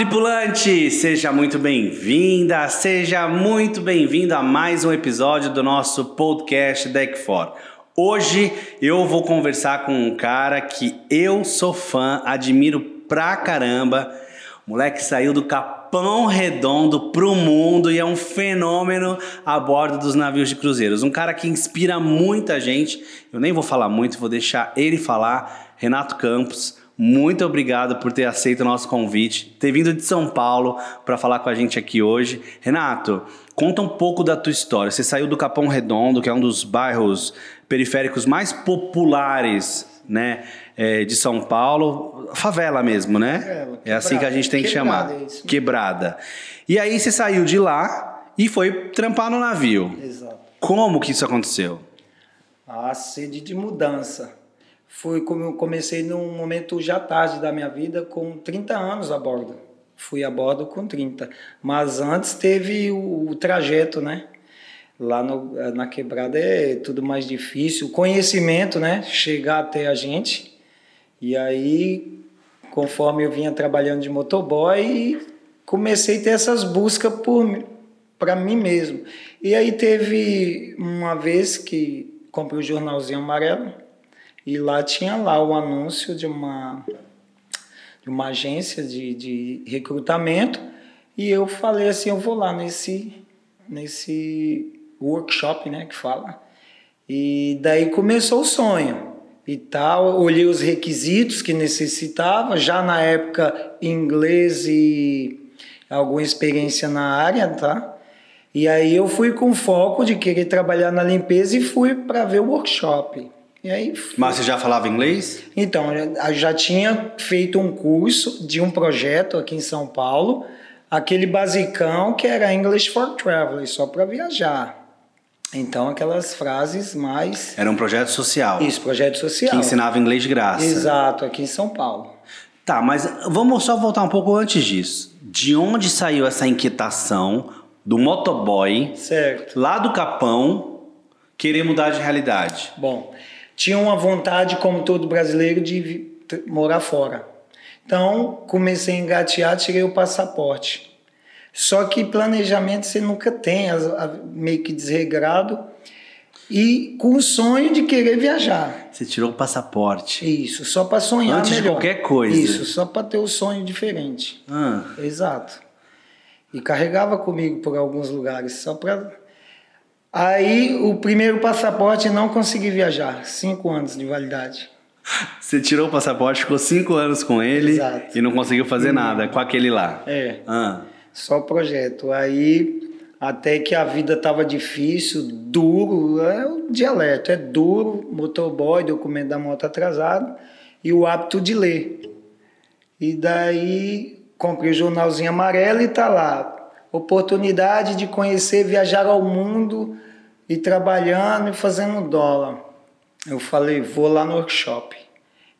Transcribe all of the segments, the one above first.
Tripulante, seja muito bem-vinda, seja muito bem-vindo a mais um episódio do nosso podcast Deck 4. Hoje eu vou conversar com um cara que eu sou fã, admiro pra caramba. O moleque saiu do Capão Redondo pro mundo e é um fenômeno a bordo dos navios de cruzeiros. Um cara que inspira muita gente. Eu nem vou falar muito, vou deixar ele falar. Renato Campos, muito obrigado por ter aceito o nosso convite, ter vindo de São Paulo para falar com a gente aqui hoje. Renato, conta um pouco da tua história. Você saiu do Capão Redondo, que é um dos bairros periféricos mais populares, né, é, de São Paulo, favela mesmo, né? Favela, é assim que a gente tem que quebrada, chamar, é isso. quebrada. E aí você saiu de lá e foi trampar no navio. Exato. Como que isso aconteceu? A sede de mudança. Foi como eu comecei num momento já tarde da minha vida, com 30 anos a bordo. Fui a bordo com 30. Mas antes teve o, o trajeto, né? Lá no, na quebrada é tudo mais difícil. O conhecimento, né? Chegar até a gente. E aí, conforme eu vinha trabalhando de motoboy, comecei a ter essas buscas por para mim mesmo. E aí teve uma vez que comprei o jornalzinho amarelo e lá tinha lá o anúncio de uma de uma agência de, de recrutamento e eu falei assim, eu vou lá nesse nesse workshop, né, que fala. E daí começou o sonho e tal. Olhei os requisitos que necessitava, já na época inglês e alguma experiência na área, tá? E aí eu fui com foco de querer trabalhar na limpeza e fui para ver o workshop. E aí. Mas você já falava inglês? Então, eu já tinha feito um curso de um projeto aqui em São Paulo, aquele basicão que era English for Travelers, só para viajar. Então, aquelas frases mais. Era um projeto social. Isso, projeto social. Que ensinava inglês de graça. Exato, aqui em São Paulo. Tá, mas vamos só voltar um pouco antes disso. De onde saiu essa inquietação do motoboy Certo. lá do Capão querer mudar de realidade? Bom, tinha uma vontade, como todo brasileiro, de morar fora. Então, comecei a engatear, tirei o passaporte. Só que planejamento você nunca tem, meio que desregrado. E com o sonho de querer viajar. Você tirou o passaporte. Isso, só para sonhar Antes de melhor. qualquer coisa. Isso, só para ter o sonho diferente. Ah, Exato. E carregava comigo por alguns lugares, só para. Aí o primeiro passaporte não consegui viajar, cinco anos de validade. você tirou o passaporte, ficou cinco anos com ele Exato. e não conseguiu fazer nada com aquele lá. É, Ah, só projeto. Aí até que a vida estava difícil, duro, é o dialeto, é duro, motoboy, documento da moto atrasado e o hábito de ler. E daí comprei o jornalzinho amarelo e tá lá. Oportunidade de conhecer, viajar ao mundo e trabalhando e fazendo dólar. Eu falei, vou lá no workshop.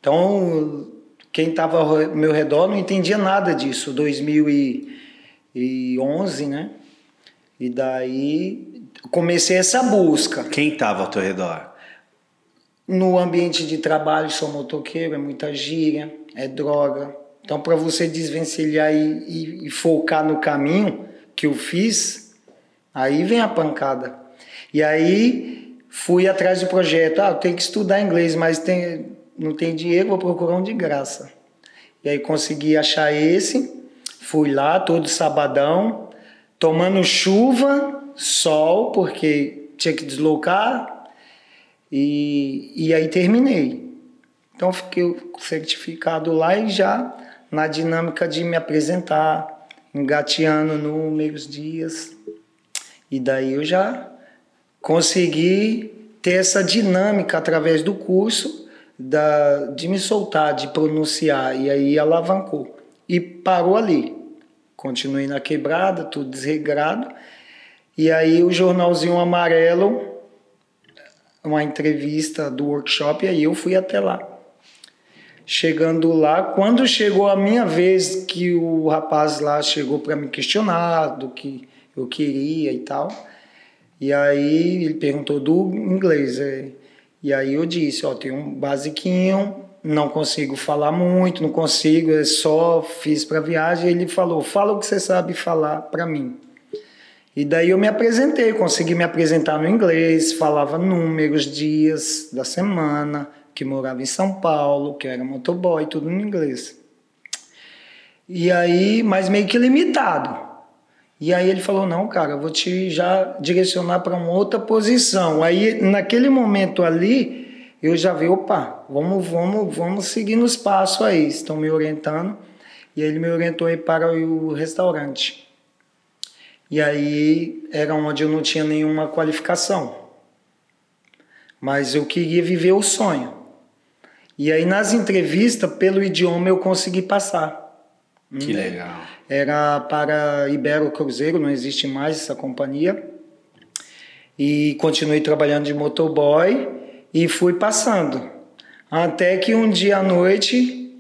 Então, quem estava ao meu redor não entendia nada disso, 2011, né? E daí comecei essa busca. quem estava ao teu redor? No ambiente de trabalho, sou motoqueiro, é muita gíria, é droga. Então, para você desvencilhar e, e- e focar no caminho que eu fiz, aí vem a pancada. E aí fui atrás do projeto. Ah, eu tenho que estudar inglês, mas tem, não tem dinheiro, vou procurar um de graça. E aí consegui achar esse. Fui lá todo sabadão, tomando chuva, sol, porque tinha que deslocar. E, e aí terminei. Então fiquei certificado lá e já na dinâmica de me apresentar, engateando números, dias. E daí eu já consegui ter essa dinâmica através do curso da, de me soltar, de pronunciar, e aí alavancou. E parou ali. Continuei na quebrada, tudo desregrado. E aí o jornalzinho amarelo, uma entrevista do workshop, e aí eu fui até lá. Chegando lá, quando chegou a minha vez, que o rapaz lá chegou para me questionar do que eu queria e tal, e aí ele perguntou do inglês. é. E aí eu disse, ó, tem um basiquinho, não consigo falar muito, não consigo, é só fiz para viagem. Ele falou: "Fala o que você sabe falar para mim". E daí eu me apresentei, consegui me apresentar no inglês, falava números, dias da semana, que morava em São Paulo, que era motoboy, tudo no inglês. E aí, mas meio que limitado. E aí ele falou: "Não, cara, eu vou te já direcionar para uma outra posição". Aí naquele momento ali, eu já vi, opa, vamos, vamos, vamos seguir nos passos aí, estão me orientando. E ele me orientou aí para o restaurante. E aí era onde eu não tinha nenhuma qualificação. Mas eu queria viver o sonho. E aí nas entrevistas, pelo idioma, eu consegui passar. Que legal. Era para Ibero Cruzeiro, não existe mais essa companhia. E continuei trabalhando de motoboy e fui passando. Até que um dia à noite,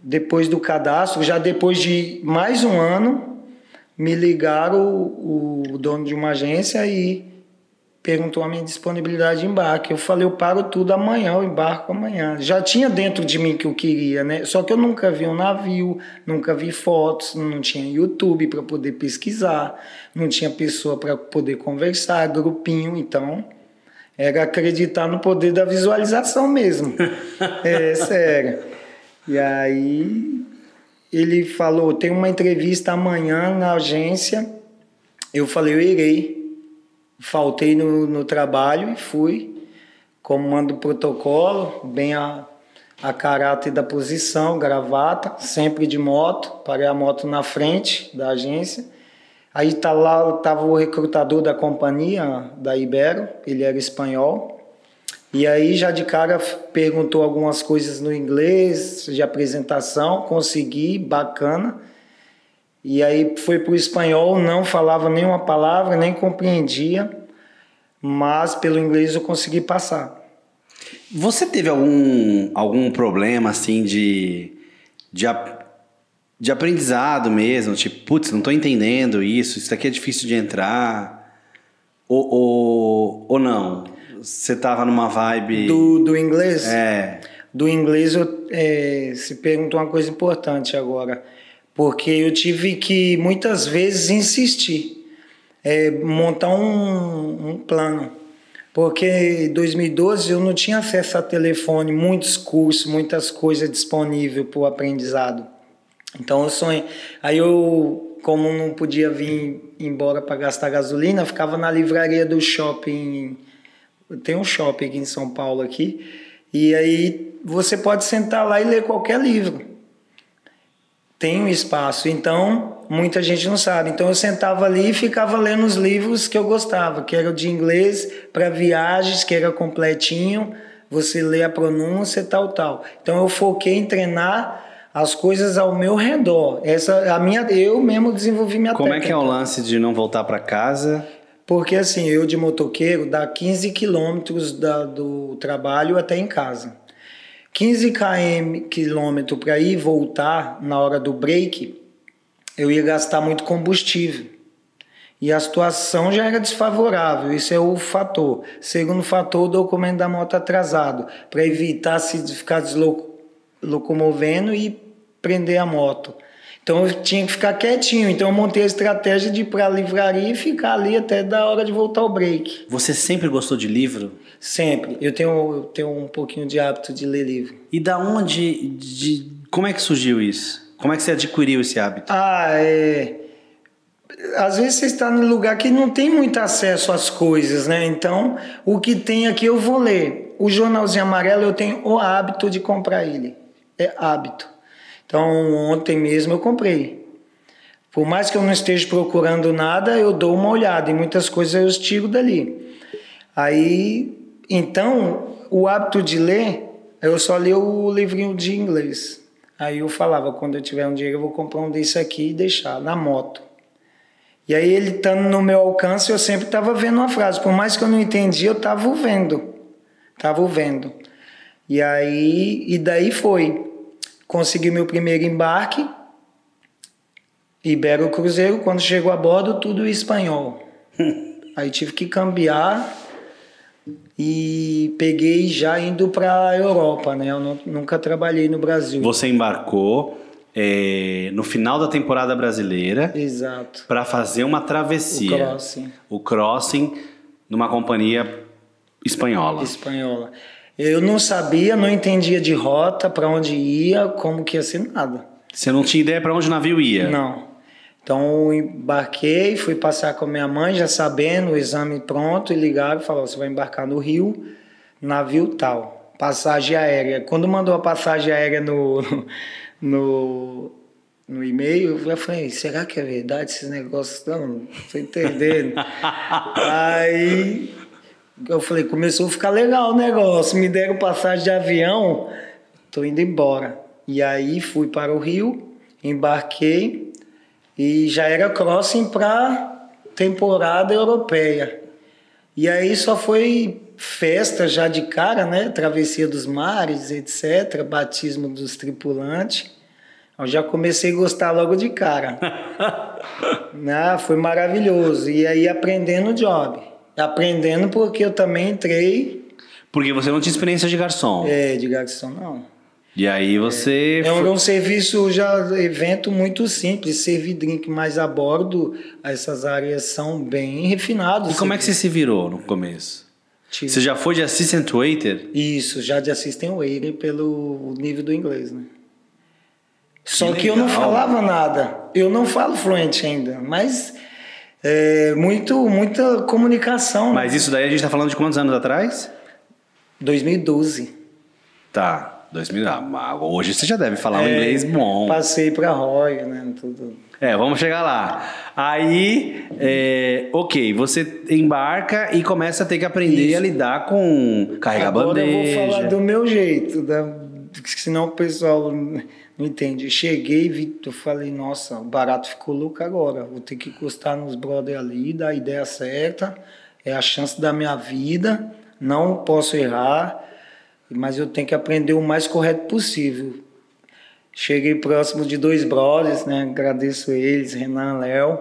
depois do cadastro, já depois de mais um ano, me ligaram o, o dono de uma agência e perguntou a minha disponibilidade de embarque. Eu falei, eu paro tudo amanhã, eu embarco amanhã. Já tinha dentro de mim que eu queria, né? Só que eu nunca vi um navio, nunca vi fotos, não tinha YouTube para poder pesquisar, não tinha pessoa para poder conversar, grupinho, então era acreditar no poder da visualização mesmo. é sério. E aí ele falou: tem uma entrevista amanhã na agência. Eu falei: eu irei. Faltei no, no trabalho e fui. Comando protocolo, bem a, a caráter da posição, gravata, sempre de moto. Parei a moto na frente da agência Aí tá lá, tava o recrutador da companhia, da Ibero, ele era espanhol. E aí já de cara perguntou algumas coisas no inglês, de apresentação, consegui, bacana. E aí foi pro espanhol, não falava nenhuma palavra, nem compreendia, mas pelo inglês eu consegui passar. Você teve algum, algum problema assim de, de de aprendizado mesmo, tipo, putz, não estou entendendo isso, isso aqui é difícil de entrar, ou, ou, ou não? Você tava numa vibe... Do, do inglês? É. Do inglês, eu, é, se perguntou uma coisa importante agora, porque eu tive que, muitas vezes, insistir, é, montar um, um plano, porque em 2012 eu não tinha acesso a telefone, muitos cursos, muitas coisas disponíveis para o aprendizado. Então eu sonhei. Aí eu, como não podia vir embora para gastar gasolina, ficava na livraria do shopping. Tem um shopping aqui em São Paulo aqui. E aí você pode sentar lá e ler qualquer livro. Tem um espaço. Então, muita gente não sabe. Então eu sentava ali e ficava lendo os livros que eu gostava, que era de inglês para viagens, que era completinho, você lê a pronúncia, tal, tal. Então eu foquei em treinar as coisas ao meu redor. Essa a minha eu mesmo desenvolvi minha Como técnica. é que é o lance de não voltar para casa? Porque assim, eu de motoqueiro dá 15 quilômetros do trabalho até em casa. 15 km quilômetro para ir e voltar na hora do break, eu ia gastar muito combustível. E a situação já era desfavorável, isso é o fator. Segundo fator, o documento da moto atrasado, para evitar se ficar deslocomovendo e prender a moto. Então eu tinha que ficar quietinho. Então eu montei a estratégia de ir para a livraria e ficar ali até da hora de voltar ao break. Você sempre gostou de livro? Sempre. Eu tenho, eu tenho um pouquinho de hábito de ler livro. E da onde, de, como é que surgiu isso? Como é que você adquiriu esse hábito? Ah, é. Às vezes você está num lugar que não tem muito acesso às coisas, né? Então, o que tem aqui eu vou ler. O jornalzinho amarelo eu tenho o hábito de comprar ele. É hábito. Então, ontem mesmo eu comprei. Por mais que eu não esteja procurando nada, eu dou uma olhada. E muitas coisas eu tiro dali. Aí, então, o hábito de ler, eu só li o livrinho de inglês. Aí eu falava, quando eu tiver um dinheiro, eu vou comprar um desse aqui e deixar na moto. E aí ele estando no meu alcance, eu sempre estava vendo uma frase. Por mais que eu não entendia, eu estava vendo. Estava vendo. E aí, e daí foi. Consegui meu primeiro embarque, Ibero Cruzeiro, quando chegou a bordo, tudo em espanhol. Aí tive que cambiar e peguei já indo para a Europa, né? Eu não, nunca trabalhei no Brasil. Você embarcou é, no final da temporada brasileira Exato. para fazer uma travessia. O crossing. O crossing numa companhia espanhola. Espanhola. Eu não sabia, não entendia de rota, para onde ia, como que ia ser nada. Você não tinha ideia para onde o navio ia? Não. Então embarquei, fui passar com a minha mãe, já sabendo, o exame pronto, e ligaram e falaram: você vai embarcar no Rio, navio tal, passagem aérea. Quando mandou a passagem aérea no, no, no e-mail, eu falei: será que é verdade esses negócios? Não, não tô entendendo. Aí eu falei: começou a ficar legal o negócio, me deram passagem de avião, tô indo embora. E aí fui para o Rio, embarquei e já era crossing para temporada europeia. E aí só foi festa já de cara, né? Travessia dos mares, etc. Batismo dos tripulantes. Eu já comecei a gostar logo de cara. né? Foi maravilhoso. E aí aprendendo o job. Aprendendo porque eu também entrei. Porque você não tinha experiência de garçom. É, de garçom não. E aí você. É, um, um serviço já, evento muito simples, servir drink, mas a bordo essas áreas são bem refinadas. E como é que você se virou no começo? Tipo, você já foi de assistant waiter? Isso, já de assistant waiter pelo nível do inglês, né? Só que, que eu não falava nada. Eu não falo fluente ainda, mas é, muito, muita comunicação. Né? Mas né? isso daí a gente está falando de quantos anos atrás? 2012. Tá. 2000, ah, hoje você já deve falar é, um inglês bom. Passei para Roy, né? Tudo. É, vamos chegar lá. Aí, é, ok, você embarca e começa a ter que aprender Isso. a lidar com carregar Agora bandeja. eu vou falar do meu jeito, da, senão o pessoal não entende. Cheguei, vi, eu falei, nossa, o barato ficou louco agora. Vou ter que encostar nos brother ali, dar a ideia certa. É a chance da minha vida, não posso errar mas eu tenho que aprender o mais correto possível. Cheguei próximo de dois brothers, né? Agradeço eles, Renan, Léo,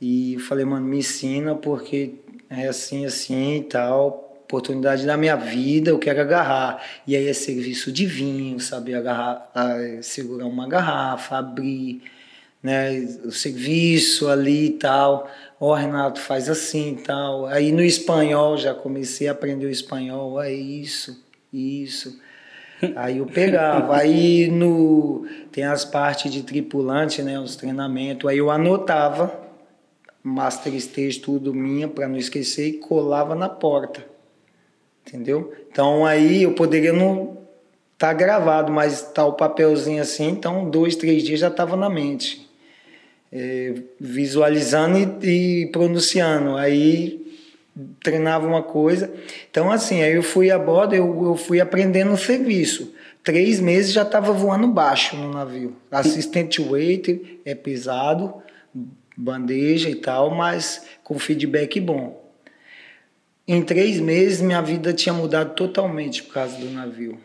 e falei, mano, me ensina porque é assim, assim e tal. Oportunidade da minha vida, eu quero agarrar. E aí é serviço de vinho, saber agarrar, segurar uma garrafa, abrir, né? O serviço ali e tal. Ó, oh, Renato, faz assim e tal. Aí no espanhol já comecei a aprender o espanhol, é isso isso. Aí eu pegava. Aí no tem as partes de tripulante, né, os treinamentos. Aí eu anotava master stage tudo minha para não esquecer e colava na porta. Entendeu? Então aí eu poderia não tá gravado, mas tá o papelzinho assim, então dois, três dias já estava na mente. É, visualizando e, e pronunciando. Aí treinava uma coisa. Então, assim, aí eu fui a bordo, eu, eu fui aprendendo o serviço. Três meses já estava voando baixo no navio. Assistente waiter é pesado, bandeja e tal, mas com feedback bom. Em três meses, minha vida tinha mudado totalmente por causa do navio.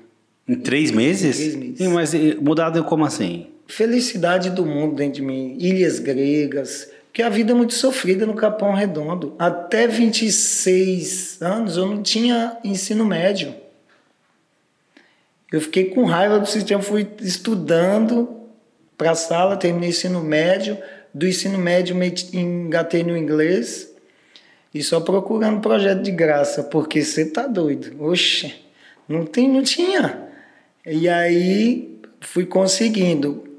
Em três meses? Em três meses. Sim, mas mudado como assim? Felicidade do mundo dentro de mim. Ilhas gregas, porque a vida é muito sofrida no Capão Redondo. Até 26 anos eu não tinha ensino médio. Eu fiquei com raiva do sistema, fui estudando para a sala, terminei ensino médio. Do ensino médio engatei no inglês e só procurando projeto de graça, porque você tá doido. Oxe, não, tem, não tinha. E aí fui conseguindo.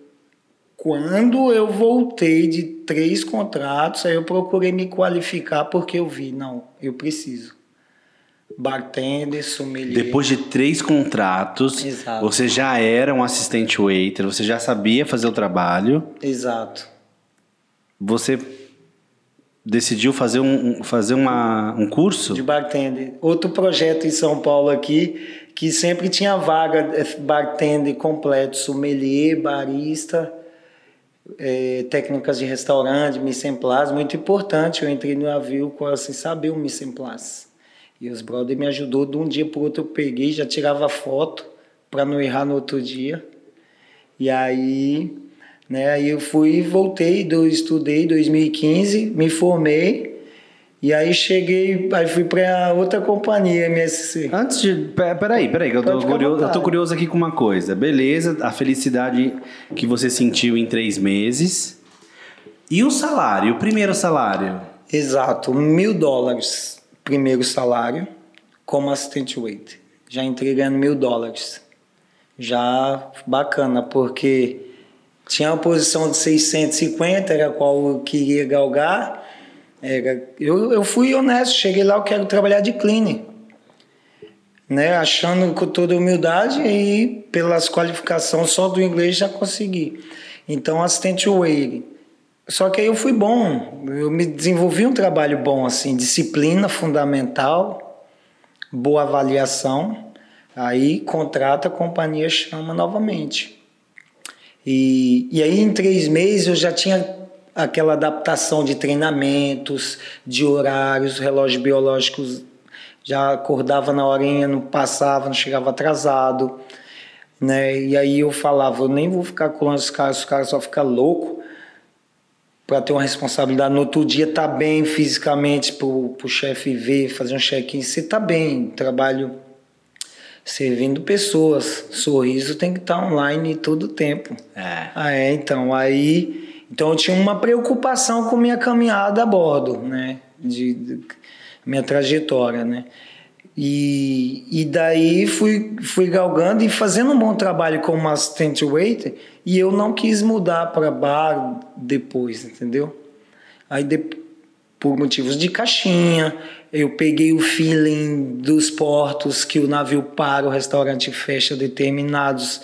Quando eu voltei de três contratos, aí eu procurei me qualificar porque eu vi, não, eu preciso. Bartender, sommelier. Depois de três contratos, Exato. você já era um assistente waiter, você já sabia fazer o trabalho. Exato. Você decidiu fazer um, fazer uma, um curso? De bartender. Outro projeto em São Paulo aqui, que sempre tinha vaga eh, bartender completo, sommelier, barista é, técnicas de restaurante, mise en place, muito importante. Eu entrei no navio com sem saber o mise en place. E os brothers me ajudou de um dia para o outro. Eu peguei, já tirava foto para não errar no outro dia. E aí, né, aí eu fui voltei, eu estudei em 2015, me formei. E aí cheguei, aí fui para outra companhia, MSC. Antes de. pe- Peraí, peraí, que eu tô, curioso, eu tô curioso aqui com uma coisa. Beleza, a felicidade que você sentiu em três meses. E o salário, o primeiro salário? Exato, mil dólares, primeiro salário, como assistente waiter. Já entrei ganhando mil dólares. Já bacana, porque tinha uma posição de 650, era a qual eu queria galgar. Era, eu, eu fui honesto, cheguei lá, eu quero trabalhar de cleaner. Né, achando com toda humildade e pelas qualificações só do inglês já consegui. Então, assistente waiter. Só que aí eu fui bom, eu me desenvolvi um trabalho bom, assim, disciplina fundamental, boa avaliação, aí contrata, a companhia chama novamente. E, e aí em três meses eu já tinha aquela adaptação de treinamentos, de horários, relógios biológicos, já acordava na horinha, não passava, não chegava atrasado, né? E aí eu falava, eu nem vou ficar com os caras, os caras só ficam loucos para ter uma responsabilidade no outro dia tá bem fisicamente pro, pro chefe ver, fazer um check-in, você tá bem, trabalho servindo pessoas, sorriso tem que estar online todo o tempo. É. Ah, é, então, aí, então eu tinha uma preocupação com minha caminhada a bordo, né, de, de minha trajetória, né, e, e daí fui, fui galgando e fazendo um bom trabalho como assistente waiter e eu não quis mudar para bar depois, entendeu? Aí de, por motivos de caixinha, eu peguei o feeling dos portos que o navio para, o restaurante fecha determinados.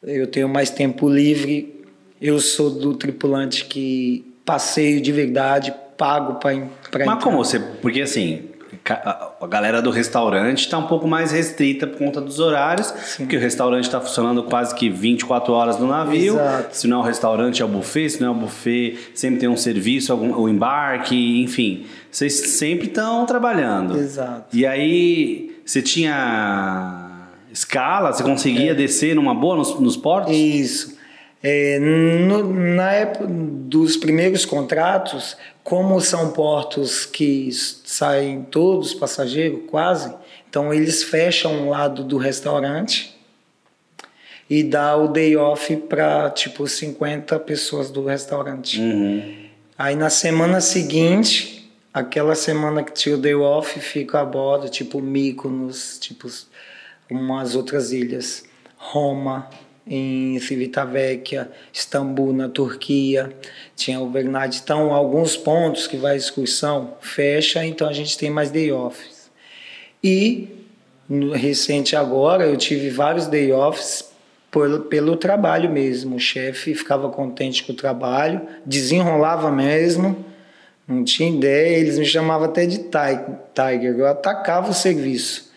Eu tenho mais tempo livre. Eu sou do tripulante que passeio de verdade, pago para Mas como você. Porque assim, a galera do restaurante está um pouco mais restrita por conta dos horários, porque o restaurante está funcionando quase que 24 horas no navio. Exato. Se não é o restaurante, é o buffet. Se não é o buffet, sempre tem um serviço, algum, o embarque, enfim. Vocês sempre estão trabalhando. Exato. E aí, você tinha escala? Você conseguia descer numa boa nos, nos portos? Isso. É, no- na época dos primeiros contratos, como são portos que saem todos passageiros, quase, então eles fecham um lado do restaurante e dá o day off para tipo 50 pessoas do restaurante. Uhum. Aí na semana seguinte, aquela semana que tinha o day off, fica a bordo, tipo Mykonos, tipo umas outras ilhas, Roma, em Civitavecchia, Istambul na Turquia, tinha overnight. Então, alguns pontos que vai excursão fecha, então a gente tem mais day offs. E no recente agora eu tive vários day offs pelo trabalho mesmo. O chefe ficava contente com o trabalho, desenrolava mesmo, não tinha ideia, eles me chamavam até de ti- Tiger, eu atacava o serviço.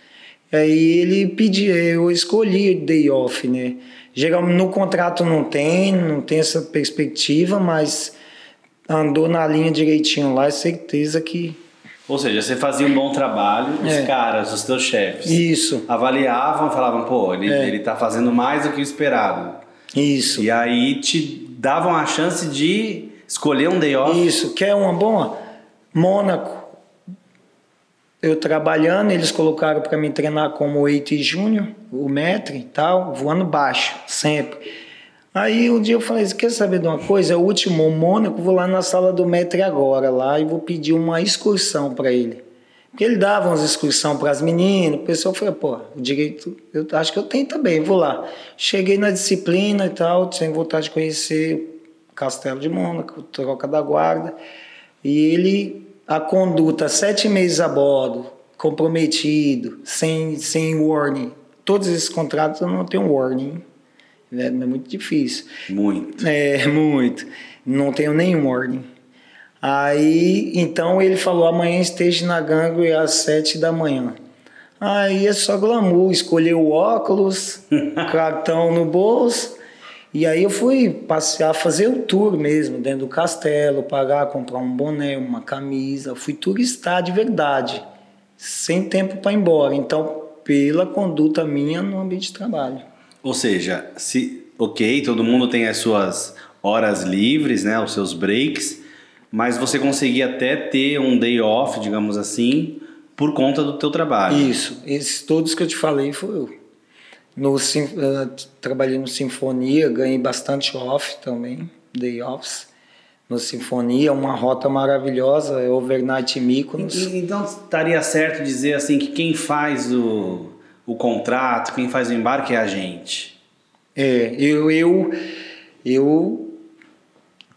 Aí ele pedia, eu escolhi day off, né? Geralmente no contrato não tem, não tem essa perspectiva, mas andou na linha direitinho lá, é certeza que Ou seja, você fazia um bom trabalho, os É. caras, os teus chefes, isso, avaliavam e falavam, pô, ele, É. ele tá fazendo mais do que o esperado. isso. E aí te davam a chance de escolher um day off. Isso, quer uma boa? Mônaco. Eu trabalhando, eles colocaram para me treinar como 8 júnior, o metre e tal, voando baixo, sempre. Aí um dia eu falei, quer saber de uma coisa? É o último Mônaco, vou lá na sala do metre agora, lá, e vou pedir uma excursão para ele. Porque ele dava umas excursão para as meninas, o pessoal falou, pô, o direito, eu acho que eu tenho também, vou lá. Cheguei na disciplina e tal, sem vontade de conhecer Castelo de Mônaco, Troca da Guarda, e ele, a conduta, sete meses a bordo, comprometido, sem, sem warning. Todos esses contratos eu não tenho warning, né? é muito difícil. Muito. É, muito. Não tenho nenhum ordem. Aí, então ele falou: amanhã esteja na gangue às sete da manhã. Aí é só glamour, escolher o óculos, cartão no bolso. E aí eu fui passear, fazer o tour mesmo, dentro do castelo, pagar, comprar um boné, uma camisa. Fui turistar de verdade, sem tempo para ir embora. Então, pela conduta minha no ambiente de trabalho. Ou seja, se ok, todo mundo tem as suas horas livres, né, os seus breaks, mas você conseguia até ter um day off, digamos assim, por conta do teu trabalho. Isso, esses todos que eu te falei foi eu. No, uh, trabalhei no Sinfonia, ganhei bastante off também, day offs. No Sinfonia, uma rota maravilhosa, é overnight Mykonos. Então estaria certo dizer assim que quem faz o, o contrato, quem faz o embarque é a gente. É, eu, eu, eu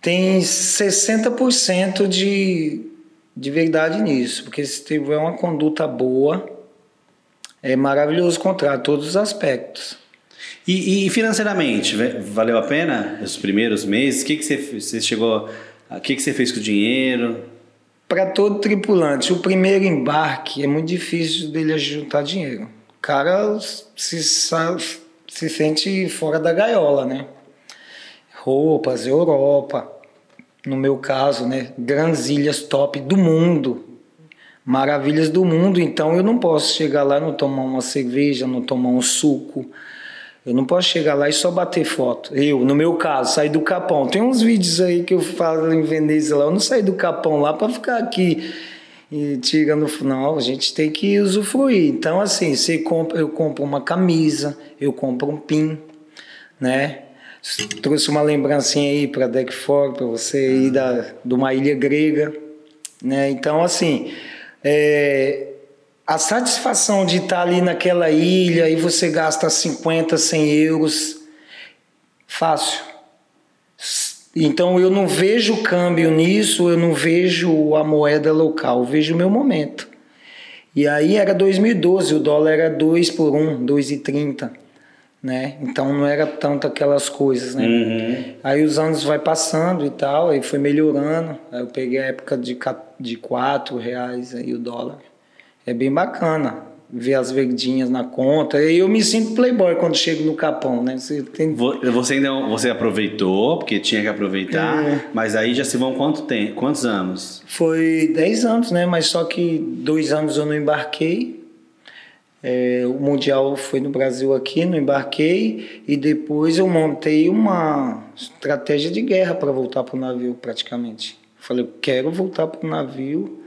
tenho 60% de, de verdade nisso, porque se tiver uma conduta boa, é maravilhoso o contrato, todos os aspectos. E, e, financeiramente, valeu a pena os primeiros meses? O que, que você, você chegou. O que, que você fez com o dinheiro? Para todo tripulante, o primeiro embarque é muito difícil dele juntar dinheiro. O cara se, se sente fora da gaiola, né? Roupas, Europa, no meu caso, né? Grandes ilhas top do mundo, maravilhas do mundo. Então eu não posso chegar lá, não tomar uma cerveja, não tomar um suco. Eu não posso chegar lá e só bater foto. Eu, no meu caso, sair do Capão. Tem uns vídeos aí que eu falo em Veneza lá. Eu não saí do Capão lá para ficar aqui e tirando. Não, a gente tem que usufruir. Então, assim, você compra, eu compro uma camisa, eu compro um pin, né? Trouxe uma lembrancinha aí para Deck para você ir da, de uma ilha grega, né? Então, assim, é, a satisfação de estar ali naquela ilha e você gasta 50, 100 euros, fácil. Então eu não vejo câmbio nisso, eu não vejo a moeda local, eu vejo o meu momento. E aí era 2012, o dólar era 2 por 1, 2,30, né? Então não era tanto aquelas coisas, né? Uhum. Aí os anos vai passando e tal, aí foi melhorando. Aí eu peguei a época de de quatro reais aí o dólar. É bem bacana ver as verdinhas na conta. E eu me sinto playboy quando chego no Capão, né? Você, tem... você ainda você aproveitou, porque tinha que aproveitar, é. mas aí já se vão quanto? Quantos anos? Foi dez anos, né? Mas só que dois anos eu não embarquei. É, o Mundial foi no Brasil aqui, não embarquei. E depois eu montei uma estratégia de guerra para voltar para o navio, praticamente. Falei, eu quero voltar pro navio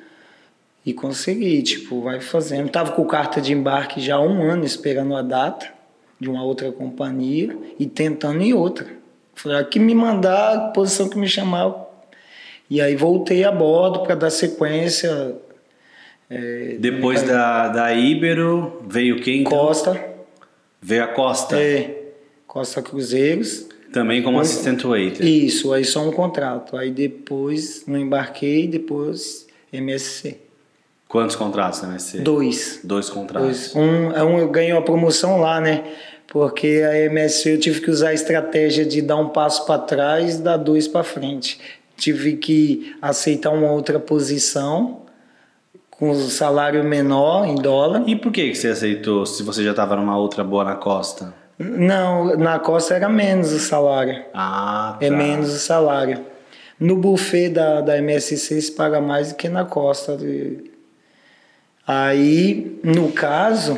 e consegui, tipo, vai fazendo. Tava com carta de embarque já há um ano esperando a data de uma outra companhia e tentando em outra. Falei, aqui me mandar a posição que me chamar. E aí voltei a bordo para dar sequência. É, Depois da, da Ibero veio quem? Então? Costa. Veio a Costa? É, Costa Cruzeiros. Também como assistente waiter. Isso, aí só um contrato. Aí depois não embarquei, depois MSC. Quantos contratos na MSC? Dois. Dois contratos. Dois. Um, é um eu ganhei uma promoção lá, né? Porque a MSC eu tive que usar a estratégia de dar um passo para trás e dar dois para frente. Tive que aceitar uma outra posição com salário menor em dólar. E por que, que você aceitou se você já estava numa outra boa na costa? Não, na costa era menos o salário. Ah, tá. É menos o salário. No buffet da, da MSC se paga mais do que na costa. Aí, no caso,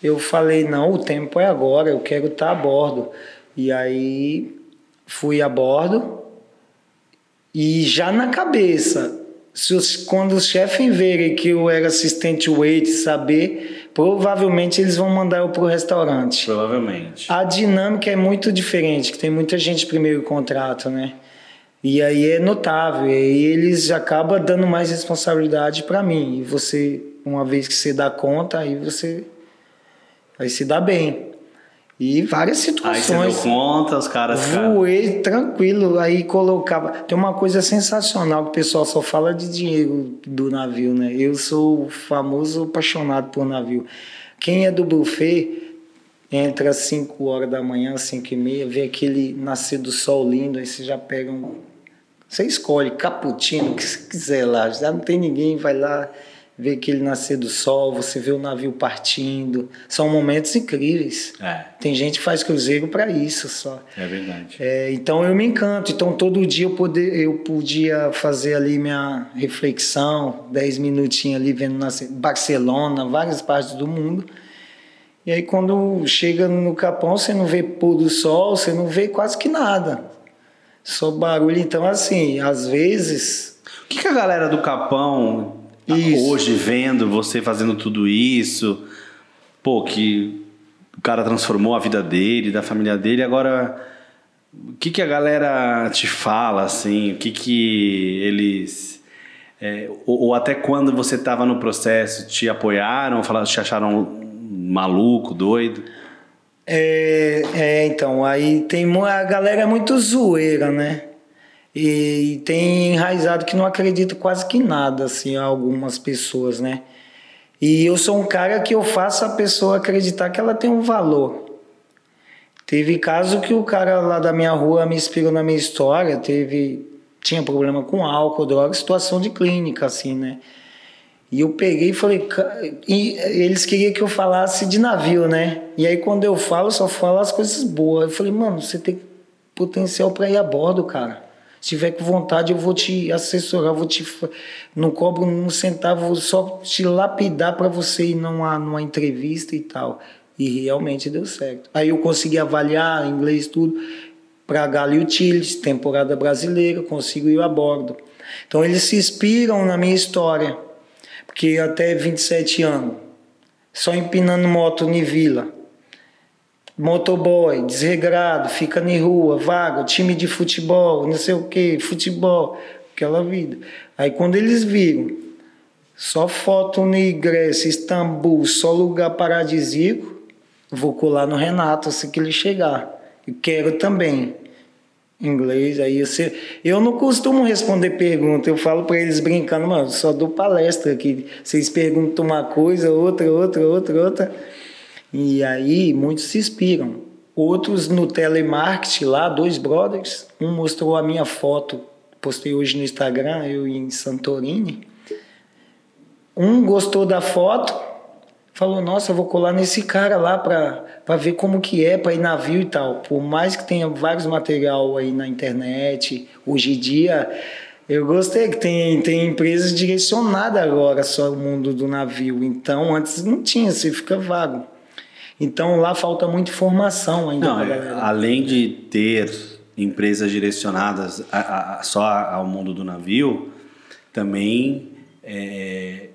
eu falei, não, o tempo é agora, eu quero estar a bordo. E aí fui a bordo e já na cabeça, se os, quando os chefes verem que eu era assistente wait, saber, provavelmente eles vão mandar eu pro restaurante. Provavelmente. A dinâmica é muito diferente, que tem muita gente primeiro contrato, né? E aí é notável, e aí eles acabam dando mais responsabilidade para mim. E você, uma vez que você dá conta, aí você vai se dar bem. E várias situações. Aí você deu conta, os caras. Voei tranquilo, aí colocava. Tem uma coisa sensacional que o pessoal só fala de dinheiro do navio, né? Eu sou o famoso apaixonado por navio. Quem é do buffet entra às 5 horas da manhã, 5 e meia, vê aquele nascer do sol lindo, aí você já pega um. Você escolhe cappuccino, o que você quiser lá. Já não tem ninguém, vai lá ver aquele nascer do sol, você vê o navio partindo. São momentos incríveis. É. Tem gente que faz cruzeiro para isso só. É verdade. É, então eu me encanto. Então todo dia eu, poder, eu podia fazer ali minha reflexão, 10 minutinhos ali vendo nascer Barcelona, várias partes do mundo. E aí quando chega no Capão, você não vê pôr do sol, você não vê quase que nada. Só barulho. Então assim, às vezes O que, que a galera do Capão isso. hoje vendo você fazendo tudo isso, pô, que o cara transformou a vida dele, da família dele, agora o que, que a galera te fala, assim, o que, que eles. É, ou, ou, até quando você estava no processo, te apoiaram, falaram, te acharam maluco, doido? É, é, então, aí tem a galera é muito zoeira, né? E, tem enraizado que não acredita quase que nada, assim, algumas pessoas, né? E eu sou um cara que eu faço a pessoa acreditar que ela tem um valor. Teve caso que o cara lá da minha rua me inspirou na minha história, teve tinha problema com álcool, droga, situação de clínica assim, né? E eu peguei e falei, e eles queriam que eu falasse de navio, né? E aí quando eu falo, eu só falo as coisas boas. Eu falei, mano, você tem potencial para ir a bordo, cara. Tiver com vontade, eu vou te assessorar, vou te não cobro um centavo, vou só te lapidar para você ir numa, numa entrevista e tal. E realmente deu certo. Aí eu consegui avaliar inglês tudo para Gale Utilities, temporada brasileira, consigo ir a bordo. Então eles se inspiram na minha história que até 27 anos, só empinando moto em vila. Motoboy, desregrado, fica na rua, vaga, time de futebol, não sei o que, futebol, aquela vida. Aí quando eles viram, só foto na Grécia, Istambul, só lugar paradisíaco, vou colar no Renato assim que ele chegar. E quero também inglês, aí você, eu não costumo responder pergunta, eu falo para eles brincando, mano, só dou palestra aqui, vocês perguntam uma coisa, outra, outra, outra, outra, e aí muitos se inspiram. Outros no telemarketing lá, dois brothers, um mostrou a minha foto, postei hoje no Instagram, eu em Santorini. Um gostou da foto, falou: Nossa, eu vou colar nesse cara lá para ver como que é para ir navio e tal. Por mais que tenha vários material aí na internet, hoje em dia. Eu gostei que tem, tem empresas direcionadas agora só o mundo do navio. Então, antes não tinha, você fica vago. Então, lá falta muita informação ainda. Não, é, além de ter empresas direcionadas a, a, só ao mundo do navio, também é,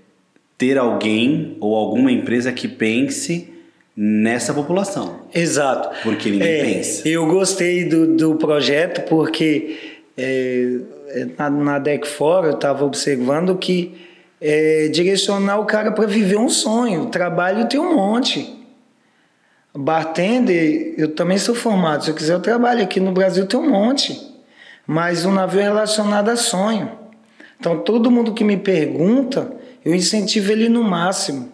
ter alguém ou alguma empresa que pense nessa população. Exato. Porque ninguém é, pensa. Eu gostei do, do projeto porque é, na, na Deck Fora eu estava observando que é, direcionar o cara para viver um sonho. Trabalho tem um monte. Bartender, eu também sou formado. Se eu quiser, eu trabalho aqui no Brasil, tem um monte. Mas um navio é relacionado a sonho. Então, todo mundo que me pergunta, eu incentivo ele no máximo,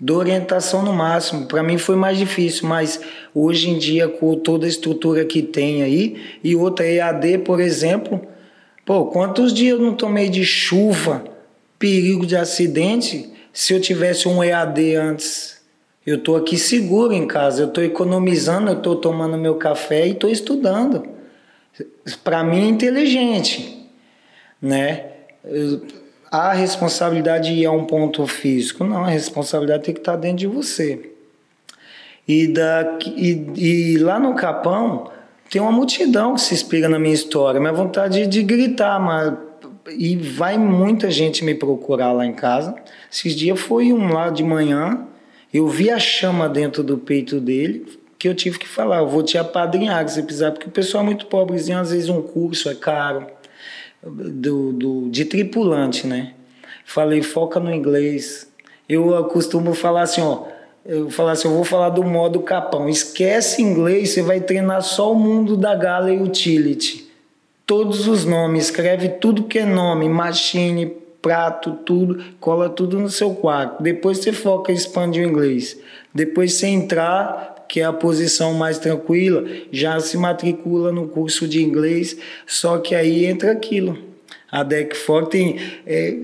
dou orientação no máximo. Para mim foi mais difícil, mas hoje em dia, com toda a estrutura que tem aí, e outra EAD, por exemplo, pô, quantos dias eu não tomei de chuva, perigo de acidente, se eu tivesse um EAD antes? Eu estou aqui seguro em casa, eu estou economizando, eu estou tomando meu café e estou estudando. Para mim é inteligente, né? A responsabilidade a um ponto físico. Não, a responsabilidade tem que estar dentro de você. E, da, e, e lá no Capão tem uma multidão que se inspira na minha história. Minha vontade é de gritar, mas e vai muita gente me procurar lá em casa. Esses dias foi um lá de manhã, eu vi a chama dentro do peito dele, que eu tive que falar, eu vou te apadrinhar se precisar, porque o pessoal é muito pobrezinho, às vezes um curso é caro do, do, de tripulante, né? Falei, foca no inglês. Eu costumo falar assim, ó, eu falar assim, eu vou falar do modo capão. Esquece inglês, você vai treinar só o mundo da Galley Utility. Todos os nomes, escreve tudo que é nome, machine, prato, tudo, cola tudo no seu quarto. Depois você foca e expande o inglês. Depois você entrar, que é a posição mais tranquila, já se matricula no curso de inglês, só que aí entra aquilo. A Deck For tem. É,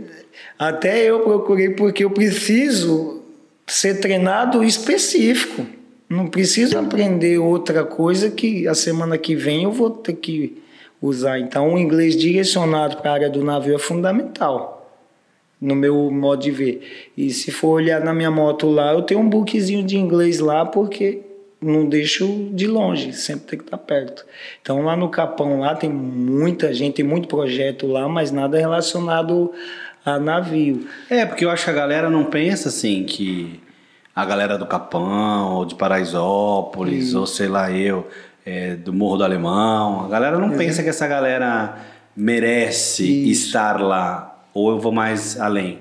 até eu procurei porque eu preciso ser treinado específico. Não preciso aprender outra coisa que a semana que vem eu vou ter que usar. Então, o inglês direcionado para a área do navio é fundamental no meu modo de ver. E se for olhar na minha moto lá, eu tenho um bookzinho de inglês lá porque não deixo de longe, sempre tem que estar perto. Então lá no Capão lá tem muita gente, tem muito projeto lá, mas nada relacionado a navio. É, porque eu acho que a galera não pensa assim que a galera do Capão, ou de Paraisópolis, Isso. ou sei lá eu, é, do Morro do Alemão, a galera não pensa que essa galera merece Isso. estar lá, ou eu vou mais além,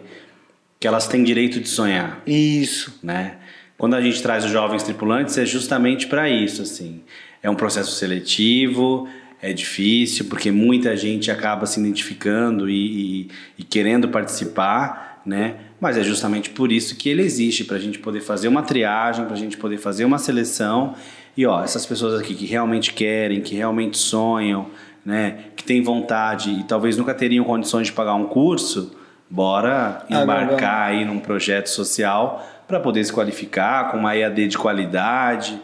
que elas têm direito de sonhar. Isso. Né? Quando a gente traz os jovens tripulantes é justamente para isso, assim. É um processo seletivo, é difícil, porque muita gente acaba se identificando e, e, e querendo participar, né? Mas é justamente por isso que ele existe, para a gente poder fazer uma triagem, para a gente poder fazer uma seleção. E ó, essas pessoas aqui que realmente querem, que realmente sonham, né? Que têm vontade e talvez nunca teriam condições de pagar um curso, bora embarcar aí num projeto social para poder se qualificar com uma EAD de qualidade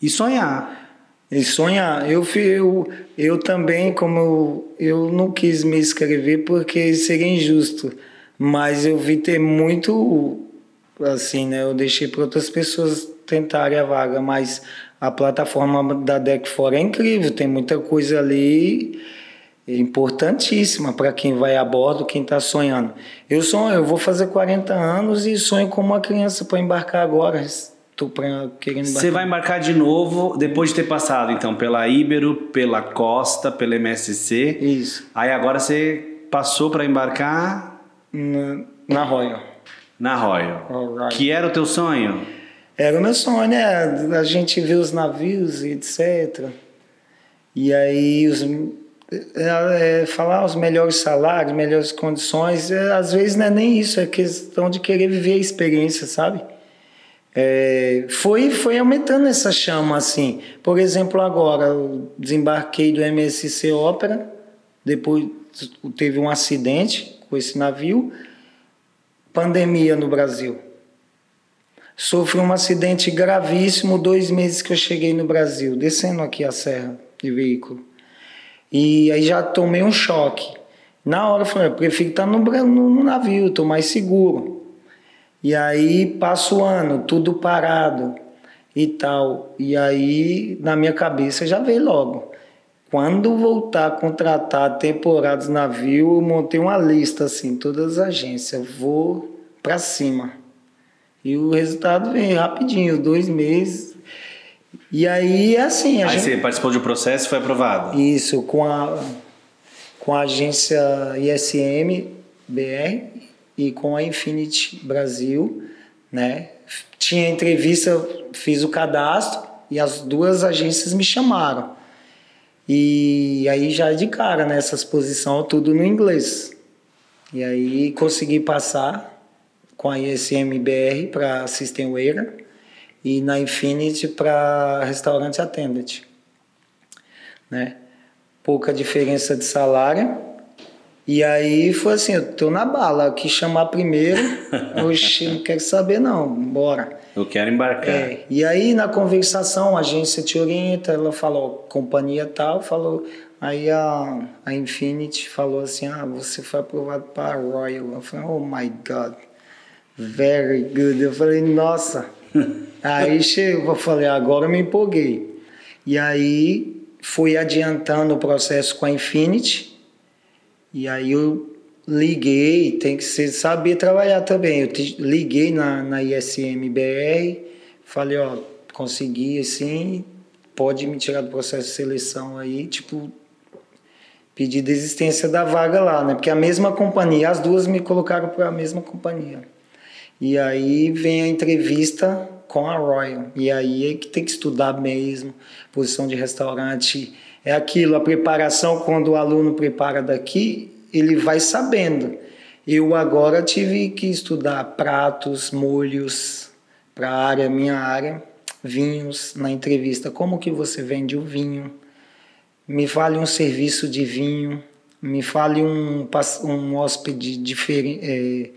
e sonhar. E sonhar. Eu, eu, eu também, como eu, eu não quis me inscrever porque seria injusto, mas eu vi ter muito, assim, né? Eu deixei para outras pessoas tentarem a vaga, mas a plataforma da Deck Fora é incrível, tem muita coisa ali importantíssima para quem vai a bordo, quem está sonhando. Eu sonho, eu vou fazer 40 anos e sonho como uma criança para embarcar agora. Estou querendo Você vai embarcar de novo depois de ter passado então pela Ibero, pela Costa, pela MSC. Isso. Aí agora você passou para embarcar na, na Royal. Na Royal. Right. Que era o teu sonho? Era o meu sonho, né? A gente vê os navios e etc. E aí os é, é, falar os melhores salários, melhores condições, é, às vezes não é nem isso, é questão de querer viver a experiência, sabe? É, foi, foi aumentando essa chama, assim. Por exemplo, agora, eu desembarquei do MSC Ópera, depois teve um acidente com esse navio, pandemia no Brasil. Sofri um acidente gravíssimo dois meses que eu cheguei no Brasil, descendo aqui a serra de veículo e aí já tomei um choque. Na hora eu falei, eu prefiro estar no, no, no navio, estou mais seguro. E aí passa o ano, tudo parado e tal. E aí na minha cabeça já veio logo. Quando voltar a contratar temporadas navio, eu montei uma lista assim, todas as agências, vou para cima. E o resultado vem rapidinho, dois meses, e aí, assim. A aí gente... você participou de um processo e foi aprovado? Isso, com a, com a agência ISM BR e com a Infinity Brasil, né? Tinha entrevista, fiz o cadastro e as duas agências me chamaram. E aí já de cara nessa né, exposição tudo no inglês. E aí consegui passar com a ISM BR para System Wearer e na Infinity para restaurante attendant, né? Pouca diferença de salário. E aí foi assim, eu tô na bala, que chamar primeiro, oxe, não quero saber não, bora. Eu quero embarcar. É, e aí na conversação, a agência te orienta, ela falou, companhia tal, falou, aí a, a Infinity falou assim, ah, você foi aprovado para Royal. Eu falei, oh my God, very good. Eu falei, nossa, aí chegou, eu falei, agora eu me empolguei. E aí fui adiantando o processo com a Infinity. E aí eu liguei, tem que ser, saber trabalhar também. Eu te, liguei na, na ISM-BR, falei, ó, consegui assim, pode me tirar do processo de seleção aí, tipo, pedir desistência da vaga lá, né? Porque a mesma companhia, as duas me colocaram para a mesma companhia. E aí vem a entrevista com a Royal. E aí é que tem que estudar mesmo, posição de restaurante. É aquilo, a preparação, quando o aluno prepara daqui, ele vai sabendo. Eu agora tive que estudar pratos, molhos, para a área, minha área, vinhos na entrevista. Como que você vende o vinho? Me fale um serviço de vinho, me fale um, um hóspede diferente. É,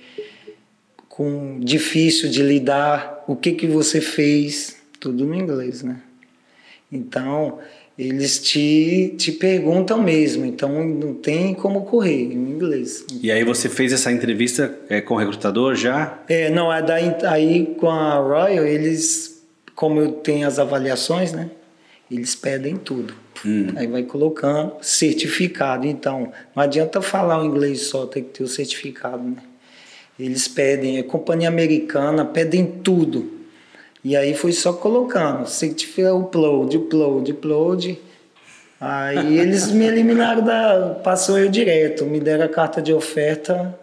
com difícil de lidar, o que que você fez, tudo no inglês, né? Então, eles te, te perguntam mesmo, então não tem como correr em inglês. E aí você fez essa entrevista é, com o recrutador já? É, não, é daí, aí com a Royal eles como eu tenho as avaliações, né? Eles pedem tudo. Hum. Aí vai colocando certificado. Então, não adianta falar o inglês só, tem que ter o certificado, né? Eles pedem, é companhia americana, pedem tudo. E aí foi só colocando, certificado, upload, upload, upload. Aí eles me eliminaram da. Passou eu direto, me deram a carta de oferta,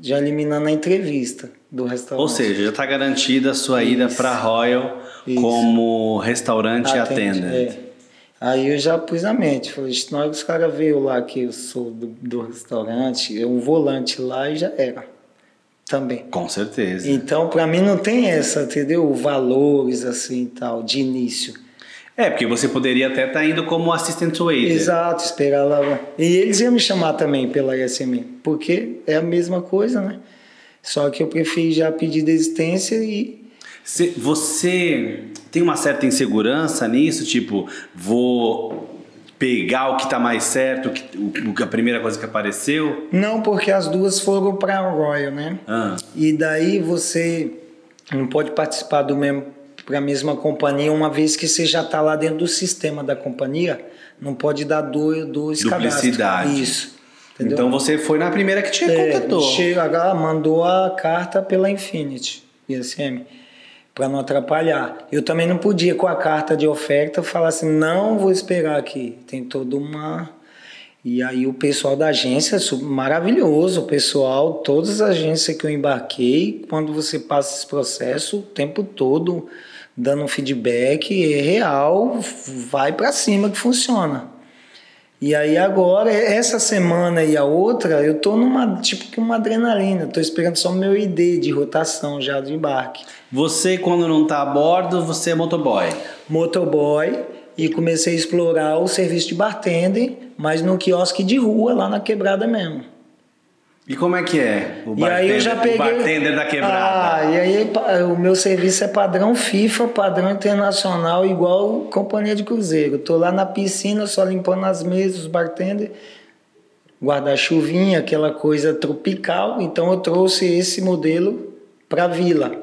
já eliminando a entrevista do restaurante. Ou seja, já está garantida a sua ida para Royal Isso. como restaurante Atende, attendant. é. Aí eu já pus a mente, falei, na hora que os caras veio lá que eu sou do, do restaurante, eu um volante lá e já era. Também. Com certeza. Então, para mim não tem essa, entendeu? Valores assim tal, de início. É, porque você poderia até estar indo como assistant waiter. Exato, esperar lá. E eles iam me chamar também pela ISM, porque é a mesma coisa, né? Só que eu preferi já pedir desistência e Você tem uma certa insegurança nisso? Tipo, vou pegar o que está mais certo, o que- a primeira coisa que apareceu? não porque as duas foram para Royal, né? Ah, E daí você não pode participar do mesmo para a mesma companhia uma vez que você já está lá dentro do sistema da companhia, não pode dar dois, dois Duplicidade. cadastros. Isso. Entendeu? então você foi na primeira que te É, contatou. chega, mandou a carta pela Infinity, ISM, para não atrapalhar. Eu também não podia, com a carta de oferta, falar assim: não vou esperar aqui. Tem toda uma. E aí o pessoal da agência, maravilhoso, o pessoal, todas as agências que eu embarquei, quando você passa esse processo, o tempo todo dando um feedback é real, vai para cima que funciona. E aí agora, essa semana e a outra, eu tô numa, tipo que uma adrenalina, tô esperando só meu ID de rotação já do embarque. Você, quando não está a bordo, você é motoboy. Motoboy e comecei a explorar o serviço de bartender, mas no quiosque de rua, lá na quebrada mesmo. E como é que é o e aí eu bartender, já peguei... o bartender da quebrada? Ah, e aí o meu serviço é padrão FIFA, padrão internacional, igual companhia de cruzeiro. Tô lá na piscina, só limpando as mesas, os bartender, guarda-chuvinha, aquela coisa tropical. Então eu trouxe esse modelo para vila.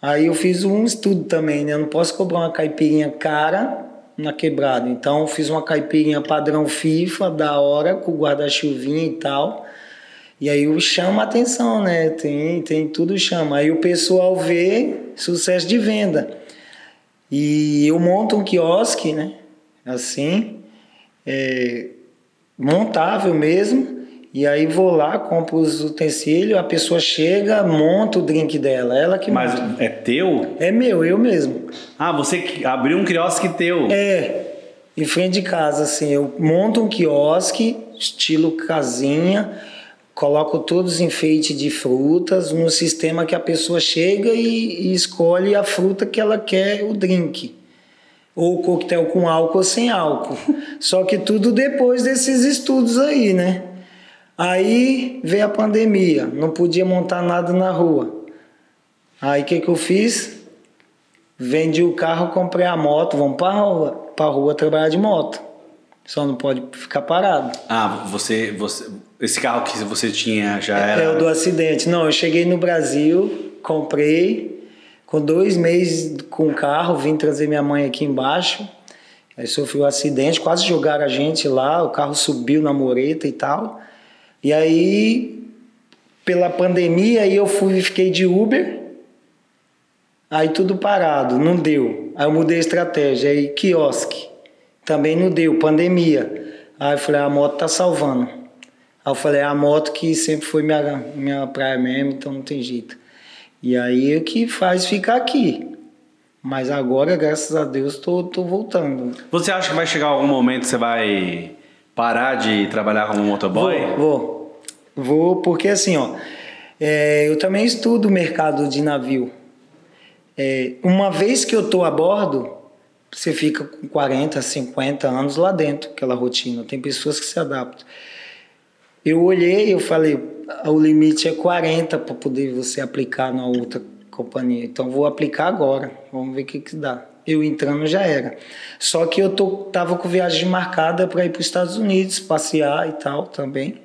Aí eu fiz um estudo também, né? Eu não posso cobrar uma caipirinha cara na quebrada. Então fiz uma caipirinha padrão FIFA, da hora, com guarda-chuvinha e tal. E aí chama a atenção, né? Tem, tem tudo chama. Aí o pessoal vê sucesso de venda. E eu monto um quiosque, né? Assim, é, montável mesmo. E aí vou lá, compro os utensílios, a pessoa chega, monta o drink dela. Ela que Mas monta. é teu? É meu, eu mesmo. Ah, você abriu um quiosque teu. É, em frente de casa, assim, eu monto um quiosque, estilo casinha, coloco todos os enfeites de frutas no sistema que a pessoa chega e, e escolhe a fruta que ela quer o drink. Ou coquetel com álcool ou sem álcool. Só que tudo depois desses estudos aí, né? Aí veio a pandemia, não podia montar nada na rua. Aí o que, que eu fiz? Vendi o carro, comprei a moto, vamos para rua, para rua trabalhar de moto. Só não pode ficar parado. Ah, você, você. Esse carro que você tinha já É, era. o do acidente. Não, eu cheguei no Brasil, comprei, com dois meses com o carro, vim trazer minha mãe aqui embaixo. Aí sofreu um acidente, quase jogaram a gente lá, o carro subiu na mureta e tal. E aí, pela pandemia, aí eu fui fiquei de Uber. Aí tudo parado, não deu. Aí eu mudei a estratégia, aí quiosque. Também não deu, pandemia. Aí eu falei, a moto tá salvando. Aí eu falei, é a moto que sempre foi minha, minha praia mesmo, então não tem jeito. E aí o que faz ficar aqui. Mas agora, graças a Deus, tô, tô voltando. Você acha que vai chegar algum momento que você vai parar de trabalhar como motoboy? Vou, vou. Vou, porque assim, ó, é, eu também estudo o mercado de navio. É, uma vez que eu tô a bordo, você fica com 40, 50 anos lá dentro, aquela rotina. Tem pessoas que se adaptam. Eu olhei, eu falei, o limite é 40 para poder você aplicar na outra companhia. Então vou aplicar agora. Vamos ver o que que dá. Eu entrando já era. Só que eu tô, tava com viagem marcada para ir para os Estados Unidos, passear e tal também.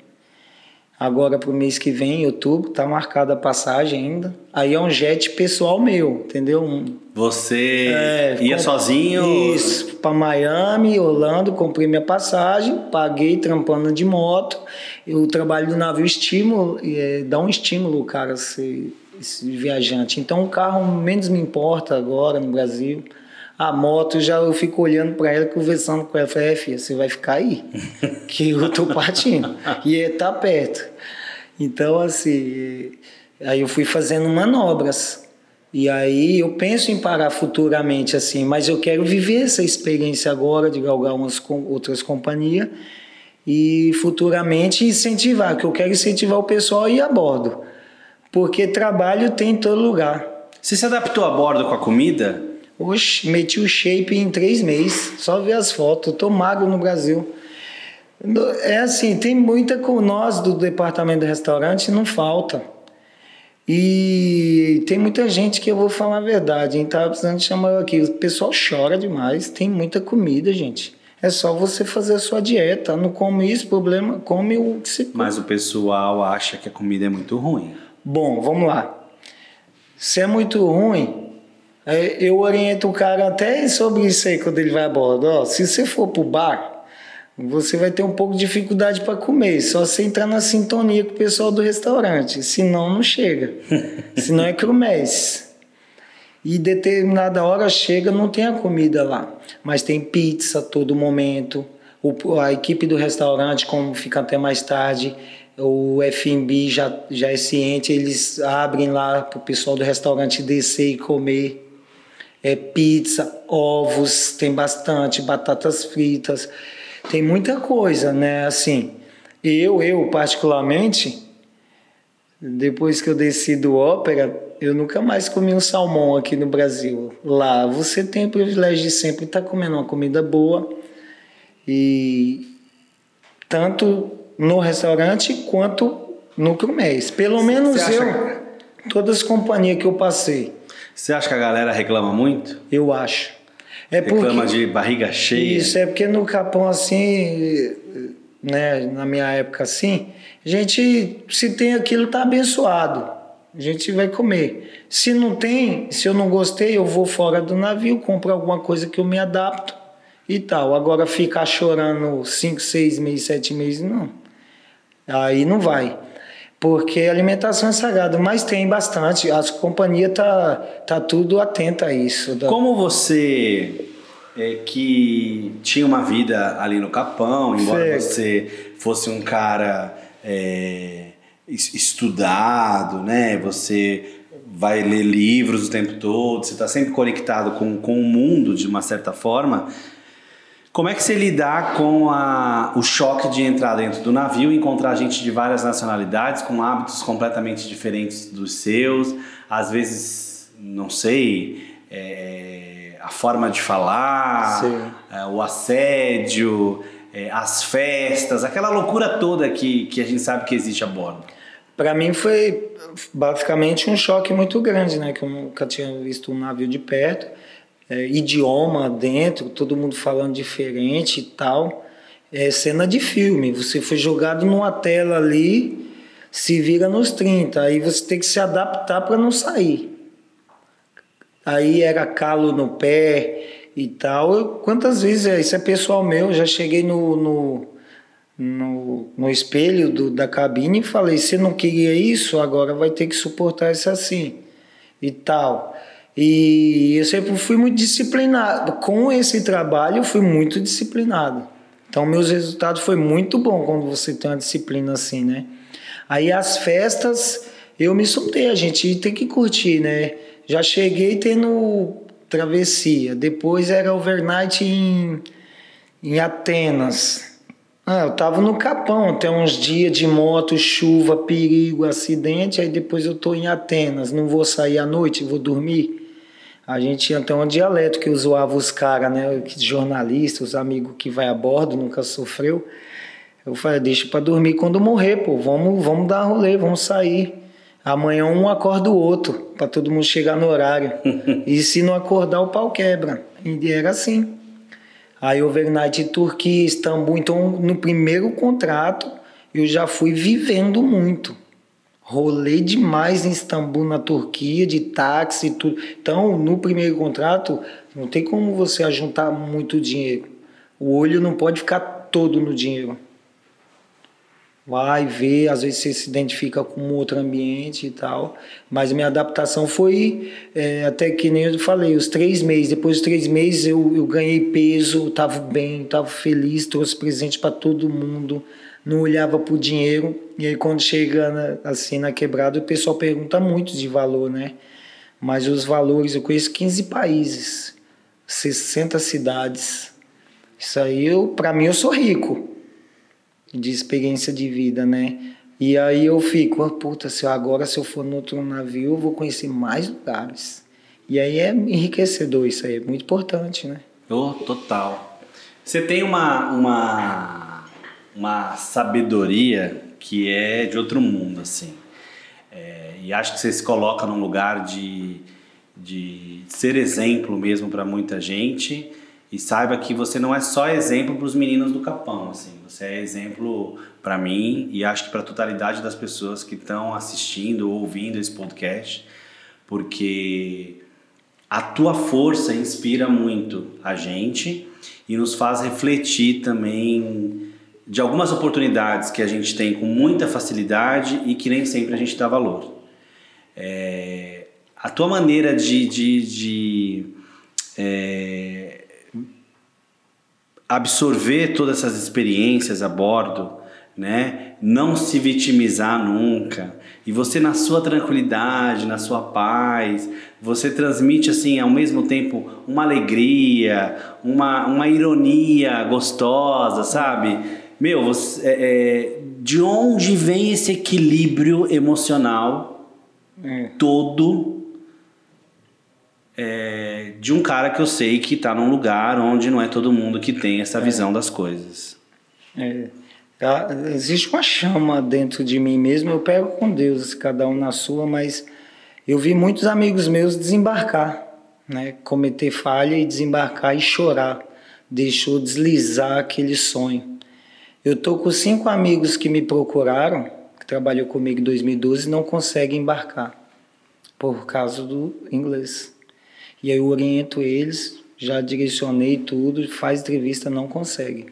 Agora para o mês que vem, em outubro, tá marcada a passagem ainda. Aí é um jet pessoal meu, entendeu? Um, Você é, ia sozinho? Isso, para Miami, Orlando, comprei minha passagem, paguei trampando de moto. O trabalho do navio estímulo, é, dá um estímulo, cara, ser esse viajante. Então o carro menos me importa agora no Brasil. A moto já eu fico olhando para ela, conversando com ela. Falei, é, filha, você vai ficar aí, que eu tô partindo. e ele tá perto. Então, assim, aí eu fui fazendo manobras. E aí eu penso em parar futuramente, assim, mas eu quero viver essa experiência agora de galgar umas outras companhias e futuramente incentivar, que eu quero incentivar o pessoal a ir a bordo. Porque trabalho tem em todo lugar. Você se adaptou a bordo com a comida? Oxe, meti o shape em três meses. Só ver as fotos. Eu tô magro no Brasil. É assim, tem muita com nós do departamento de restaurante, não falta. E tem muita gente que eu vou falar a verdade, gente tava precisando chamar aqui. O pessoal chora demais, tem muita comida, gente. É só você fazer a sua dieta. Não come isso, problema, come o que você Mas o pessoal acha que a comida é muito ruim. Bom, vamos lá. Se é muito ruim, eu oriento o cara até sobre isso aí quando ele vai a bordo. Ó, se você for pro bar, você vai ter um pouco de dificuldade para comer, só você entrar na sintonia com o pessoal do restaurante, senão não chega. senão é crumés. E determinada hora chega, não tem a comida lá, mas tem pizza todo momento. O, a equipe do restaurante, como fica até mais tarde, o F&B já, já é ciente, eles abrem lá para o pessoal do restaurante descer e comer é, pizza, ovos, tem bastante, batatas fritas, tem muita coisa, né? Assim, eu, eu particularmente, depois que eu desci do ópera, eu nunca mais comi um salmão aqui no Brasil. Lá você tem o privilégio de sempre estar comendo uma comida boa e tanto no restaurante quanto no Crumés. Pelo menos eu, todas as companhias que eu passei, você acha que a galera reclama muito? Eu acho. É reclama porque, de barriga cheia? Isso, é porque no Capão assim, né, na minha época assim, a gente, se tem aquilo, tá abençoado. A gente vai comer. Se não tem, se eu não gostei, eu vou fora do navio, compro alguma coisa que eu me adapto e tal. Agora ficar chorando 5, 6 meses, 7 meses, não. Aí não vai porque alimentação é sagrada, mas tem bastante. As companhias tá tá tudo atenta a isso. Como você é, que tinha uma vida ali no Capão, embora certo. você fosse um cara é, estudado, né? Você vai ler livros o tempo todo, você está sempre conectado com, com o mundo de uma certa forma. Como é que você lidar com a, o choque de entrar dentro do navio e encontrar gente de várias nacionalidades, com hábitos completamente diferentes dos seus, às vezes, não sei, é, a forma de falar, é, o assédio, é, as festas, aquela loucura toda que, que a gente sabe que existe a bordo? Para mim foi basicamente um choque muito grande, né? Que eu nunca tinha visto um navio de perto é, idioma dentro, todo mundo falando diferente e tal. É cena de filme. Você foi jogado numa tela ali, se vira nos 30. Aí você tem que se adaptar para não sair. Aí era calo no pé e tal. Eu, quantas vezes, é, isso é pessoal meu, já cheguei no, no, no, no espelho do, da cabine e falei: você não queria isso, agora vai ter que suportar isso assim e tal. E eu sempre fui muito disciplinado. Com esse trabalho, eu fui muito disciplinado. Então, meus resultados foi muito bom quando você tem uma disciplina assim, né? Aí, as festas, eu me soltei. A gente tem que curtir, né? Já cheguei tendo travessia. Depois era overnight em, em Atenas. Ah, eu tava no Capão, até uns dias de moto, chuva, perigo, acidente. Aí depois eu tô em Atenas. Não vou sair à noite, vou dormir. A gente tinha até um dialeto que zoava os caras, né? Jornalistas, os amigos que vai a bordo, nunca sofreu. Eu falei, deixa para dormir quando morrer, pô. Vamos, vamos dar rolê, vamos sair. Amanhã um acorda o outro, para todo mundo chegar no horário. e se não acordar, o pau quebra. E era assim. Aí overnight Turquia, Istambul. Então, no primeiro contrato, eu já fui vivendo muito. Rolei demais em Istambul, na Turquia, de táxi e tudo. Então, no primeiro contrato, não tem como você ajuntar muito dinheiro. O olho não pode ficar todo no dinheiro. Vai ver, às vezes você se identifica com outro ambiente e tal. Mas minha adaptação foi é, até que nem eu falei, os três meses. Depois dos três meses eu, eu ganhei peso, estava bem, estava feliz, trouxe presente para todo mundo não olhava para o dinheiro. E aí, quando chega na, assim na quebrada, o pessoal pergunta muito de valor, né? Mas os valores, eu conheço 15 países, 60 cidades. Isso aí, para mim, eu sou rico de experiência de vida, né? E aí eu fico, oh, puta, se eu, agora se eu for no outro navio, eu vou conhecer mais lugares. E aí é enriquecedor isso aí, é muito importante, né? Oh, total. Você tem uma, uma uma sabedoria que é de outro mundo, assim. É, e acho que você se coloca num lugar de, de ser exemplo mesmo para muita gente e saiba que você não é só exemplo para os meninos do Capão, assim. Você é exemplo para mim e acho que para a totalidade das pessoas que estão assistindo ou ouvindo esse podcast, porque a tua força inspira muito a gente e nos faz refletir também de algumas oportunidades que a gente tem com muita facilidade e que nem sempre a gente dá valor. É, a tua maneira de, de, de é, absorver todas essas experiências a bordo, né? não se vitimizar nunca, e você na sua tranquilidade, na sua paz, você transmite assim ao mesmo tempo uma alegria, uma, uma ironia gostosa, sabe? Meu, você, é, é, de onde vem esse equilíbrio emocional é. todo é, de um cara que eu sei que está num lugar onde não é todo mundo que tem essa é. visão das coisas? É. Tá, existe uma chama dentro de mim mesmo, eu pego com Deus, cada um na sua, mas eu vi muitos amigos meus desembarcar, né? cometer falha e desembarcar e chorar, deixou deslizar aquele sonho. Eu tô com cinco amigos que me procuraram, que trabalhou comigo em 2012, e não conseguem embarcar por causa do inglês. E aí eu oriento eles, já direcionei tudo, faz entrevista, não consegue.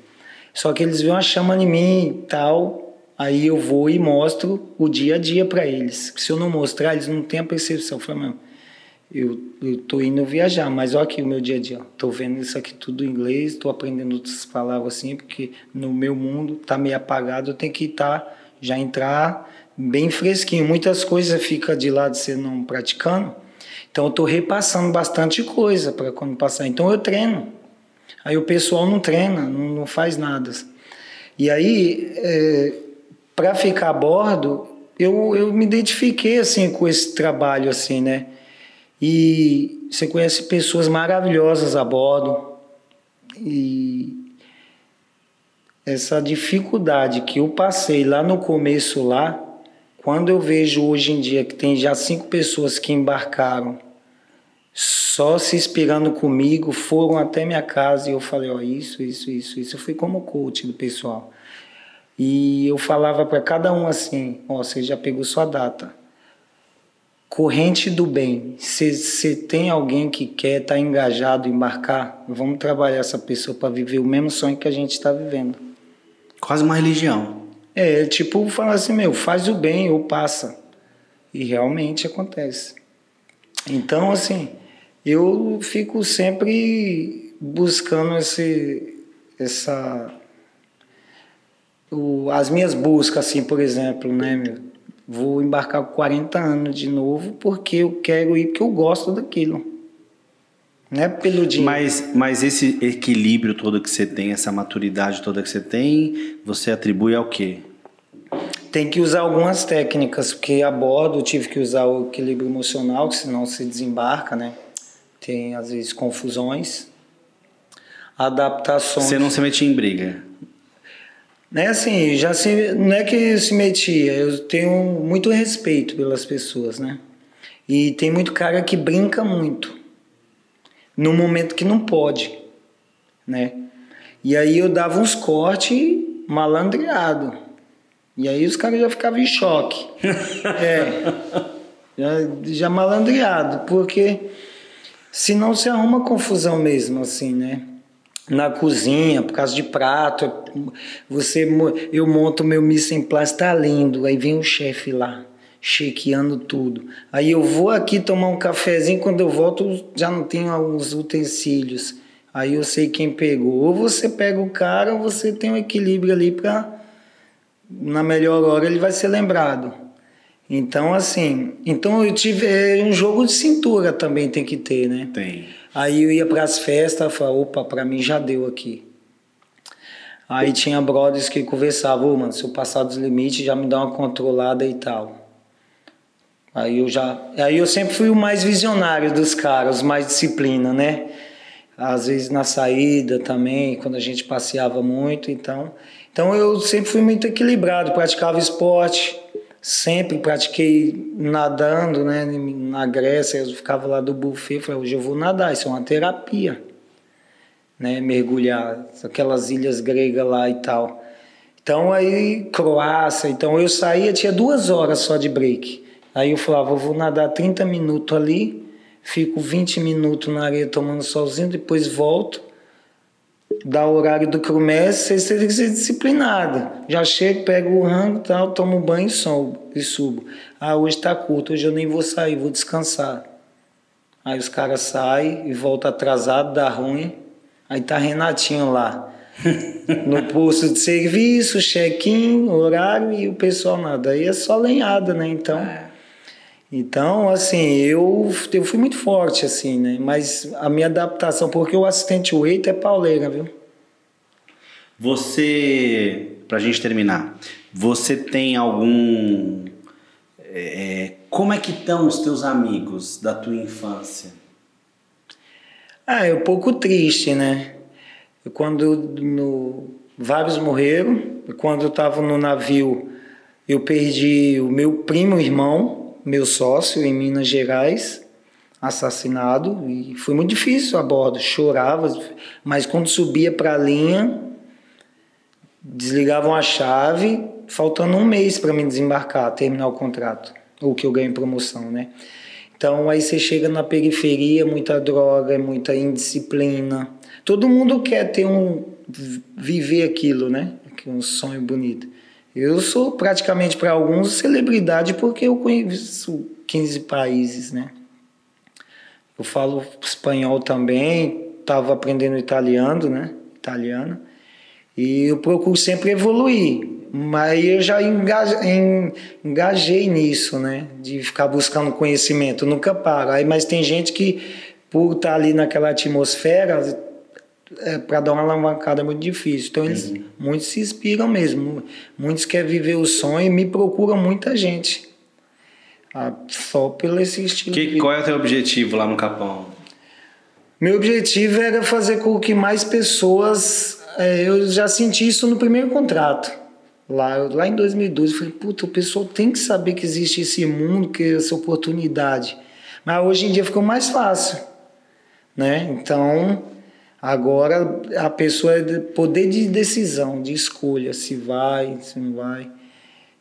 Só que eles veem uma chama em mim e tal, aí eu vou e mostro o dia a dia para eles. Se eu não mostrar, eles não têm a percepção. Eu falo, eu, eu tô indo viajar, mas olha aqui o meu dia a dia. Tô vendo isso aqui tudo em inglês, tô aprendendo outras palavras assim, porque no meu mundo tá meio apagado, eu tenho que estar, tá, já entrar bem fresquinho. Muitas coisas fica de lado você não praticando. Então eu tô repassando bastante coisa para quando passar. Então eu treino. Aí o pessoal não treina, não, não faz nada. E aí, é, para ficar a bordo, eu, eu me identifiquei assim com esse trabalho assim, né? E você conhece pessoas maravilhosas a bordo. E essa dificuldade que eu passei lá no começo lá, quando eu vejo hoje em dia que tem já cinco pessoas que embarcaram só se inspirando comigo, foram até minha casa e eu falei, ó, oh, isso, isso, isso, isso. Eu fui como coach do pessoal. E eu falava para cada um assim, ó, oh, você já pegou sua data corrente do bem. Se, se tem alguém que quer estar tá engajado em marcar, vamos trabalhar essa pessoa para viver o mesmo sonho que a gente está vivendo. Quase uma religião. É, tipo, falar assim, meu, faz o bem ou passa. E realmente acontece. Então, assim, eu fico sempre buscando esse, essa. O, as minhas buscas, assim, por exemplo, né, meu? Vou embarcar com 40 anos de novo porque eu quero ir, porque eu gosto daquilo. Não é pelo dinheiro. Mas, mas esse equilíbrio todo que você tem, essa maturidade toda que você tem, você atribui ao quê? Tem que usar algumas técnicas, porque a bordo eu tive que usar o equilíbrio emocional, que senão você desembarca, né? Tem às vezes confusões, adaptações. Você não se mete em briga? Né, assim, já se, não é que se metia, eu tenho muito respeito pelas pessoas, né? E tem muito cara que brinca muito no momento que não pode, né? E aí eu dava uns cortes malandreado. E aí os caras já ficavam em choque. é. Já, já malandreado, porque senão se arruma confusão mesmo, assim, né? Na cozinha, por causa de prato, você, eu monto meu mise en place, tá lindo, aí vem o chefe lá, chequeando tudo. Aí eu vou aqui tomar um cafezinho, quando eu volto já não tenho alguns utensílios. Aí eu sei quem pegou. Ou você pega o cara, ou você tem um equilíbrio ali para na melhor hora ele vai ser lembrado. Então, assim, então eu tive é, um jogo de cintura também tem que ter, né? Tem. Aí eu ia para as festas, falava, opa, para mim já deu aqui. Aí tinha brothers que conversavam, oh, mano, se eu passar dos limites, já me dá uma controlada e tal. Aí eu já, aí eu sempre fui o mais visionário dos caras, mais disciplina, né? Às vezes na saída também, quando a gente passeava muito, então, então eu sempre fui muito equilibrado, praticava esporte, sempre pratiquei nadando, né? Na Grécia, eu ficava lá do buffet, falei, hoje eu vou nadar, isso é uma terapia, né? Mergulhar, aquelas ilhas gregas lá e tal. Então aí, Croácia, então eu saía, tinha duas horas só de break. Aí eu falava, eu vou nadar 30 minutos ali, fico 20 minutos na areia tomando solzinho, depois volto dá o horário do comércio, você tem que ser disciplinado. Já chego, pego o rango tal, tomo banho e subo, e subo. Ah, hoje está curto, hoje eu nem vou sair, vou descansar. Aí os caras saem e voltam atrasado, dá ruim. Aí tá Renatinho lá. no posto de serviço, check-in, horário e o pessoal nada. Aí é só lenhada, né? Então. É. Então, assim, eu, eu fui muito forte, assim, né? Mas a minha adaptação, porque o assistente oito é pauleira, viu? Você, pra gente terminar, você tem algum... É, como é que estão os teus amigos da tua infância? Ah, é um pouco triste, né? Quando no, vários morreram, quando eu estava no navio, eu perdi o meu primo irmão, meu sócio em Minas Gerais, assassinado, e foi muito difícil a bordo, chorava, mas quando subia para a linha, desligavam a chave, faltando um mês para me desembarcar, terminar o contrato, ou que eu ganho promoção, né? Então aí você chega na periferia, muita droga, muita indisciplina. Todo mundo quer ter um viver aquilo, né? Um sonho bonito. Eu sou praticamente para alguns celebridade porque eu conheço 15 países, né? Eu falo espanhol também, estava aprendendo italiano, né? Italiano. E eu procuro sempre evoluir. Mas eu já engajei, nisso, né? De ficar buscando conhecimento, nunca paro. Aí, mas tem gente que, por estar ali naquela atmosfera, é, para dar uma alavancada é muito difícil. Então, eles, uhum. muitos se inspiram mesmo. Muitos querem viver o sonho e me procuram muita gente. Ah, só pelo esse estilo. Que, qual é o teu objetivo lá no Capão? Meu objetivo era fazer com que mais pessoas. É, eu já senti isso no primeiro contrato. Lá, lá em 2012, eu falei, puta, o pessoal tem que saber que existe esse mundo, que essa oportunidade. Mas hoje em dia ficou mais fácil. Né? Então, Agora a pessoa é poder de decisão, de escolha, se vai, se não vai.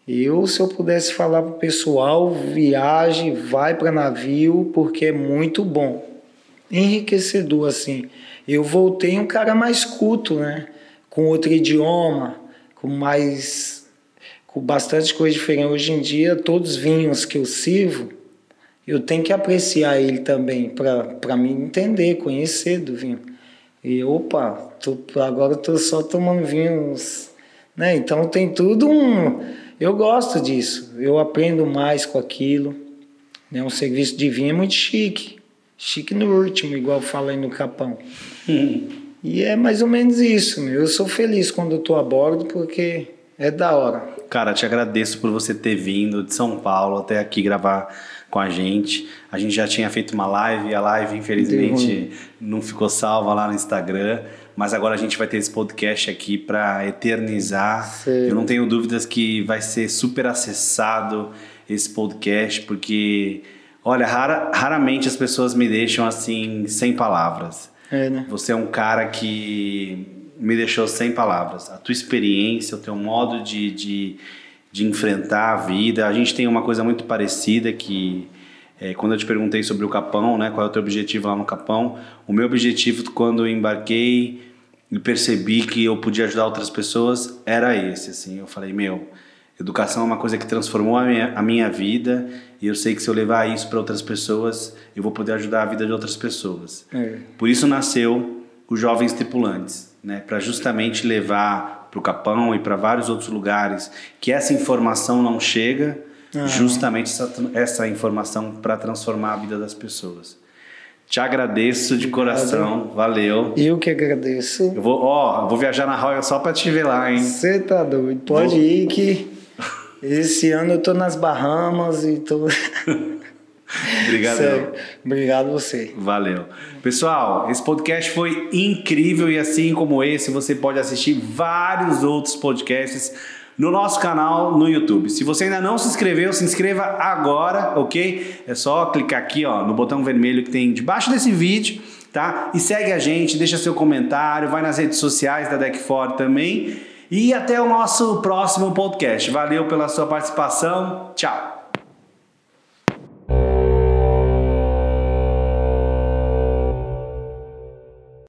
Eu, se eu pudesse falar para o pessoal, viaje, vai para navio, porque é muito bom. Enriquecedor, assim. Eu voltei um cara mais culto, né? Com outro idioma, com mais. com bastante coisa diferente. Hoje em dia, todos os vinhos que eu sirvo, eu tenho que apreciar ele também, para me entender, conhecer do vinho. E opa, tô, agora tô só tomando vinhos, né? Então tem tudo um. Eu gosto disso, eu aprendo mais com aquilo. Né? Um serviço de vinho é muito chique, chique no último, igual fala aí no Capão. e é mais ou menos isso, meu. Eu sou feliz quando eu tô a bordo porque é da hora. Cara, te agradeço por você ter vindo de São Paulo até aqui gravar com a gente. A gente já tinha feito uma live, a live infelizmente não ficou salva lá no Instagram, mas agora a gente vai ter esse podcast aqui para eternizar. Sim. Eu não tenho dúvidas que vai ser super acessado esse podcast, porque olha, rara, raramente as pessoas me deixam assim sem palavras. É, né? Você é um cara que me deixou sem palavras. A tua experiência, o teu modo de, de de enfrentar a vida. A gente tem uma coisa muito parecida que é, quando eu te perguntei sobre o Capão, né, qual é o teu objetivo lá no Capão, o meu objetivo quando eu embarquei e percebi que eu podia ajudar outras pessoas era esse, assim. Eu falei, meu, educação é uma coisa que transformou a minha, a minha vida e eu sei que se eu levar isso para outras pessoas, eu vou poder ajudar a vida de outras pessoas. É. Por isso nasceu os Jovens Tripulantes, né, para justamente levar para o Capão e para vários outros lugares que essa informação não chega ah. justamente essa, essa informação para transformar a vida das pessoas. Te agradeço de coração, valeu. Eu que agradeço. Eu vou, ó, vou viajar na Royal só para te ver lá, hein? Você tá doido? Pode vou... ir que esse ano eu tô nas Bahamas e tô Obrigado. Obrigado você. Valeu. Pessoal, esse podcast foi incrível e assim como esse, você pode assistir vários outros podcasts no nosso canal no YouTube. Se você ainda não se inscreveu, se inscreva agora, ok? É só clicar aqui ó, no botão vermelho que tem debaixo desse vídeo, tá? E segue a gente, deixa seu comentário, vai nas redes sociais da Deckford também. E até o nosso próximo podcast. Valeu pela sua participação. Tchau.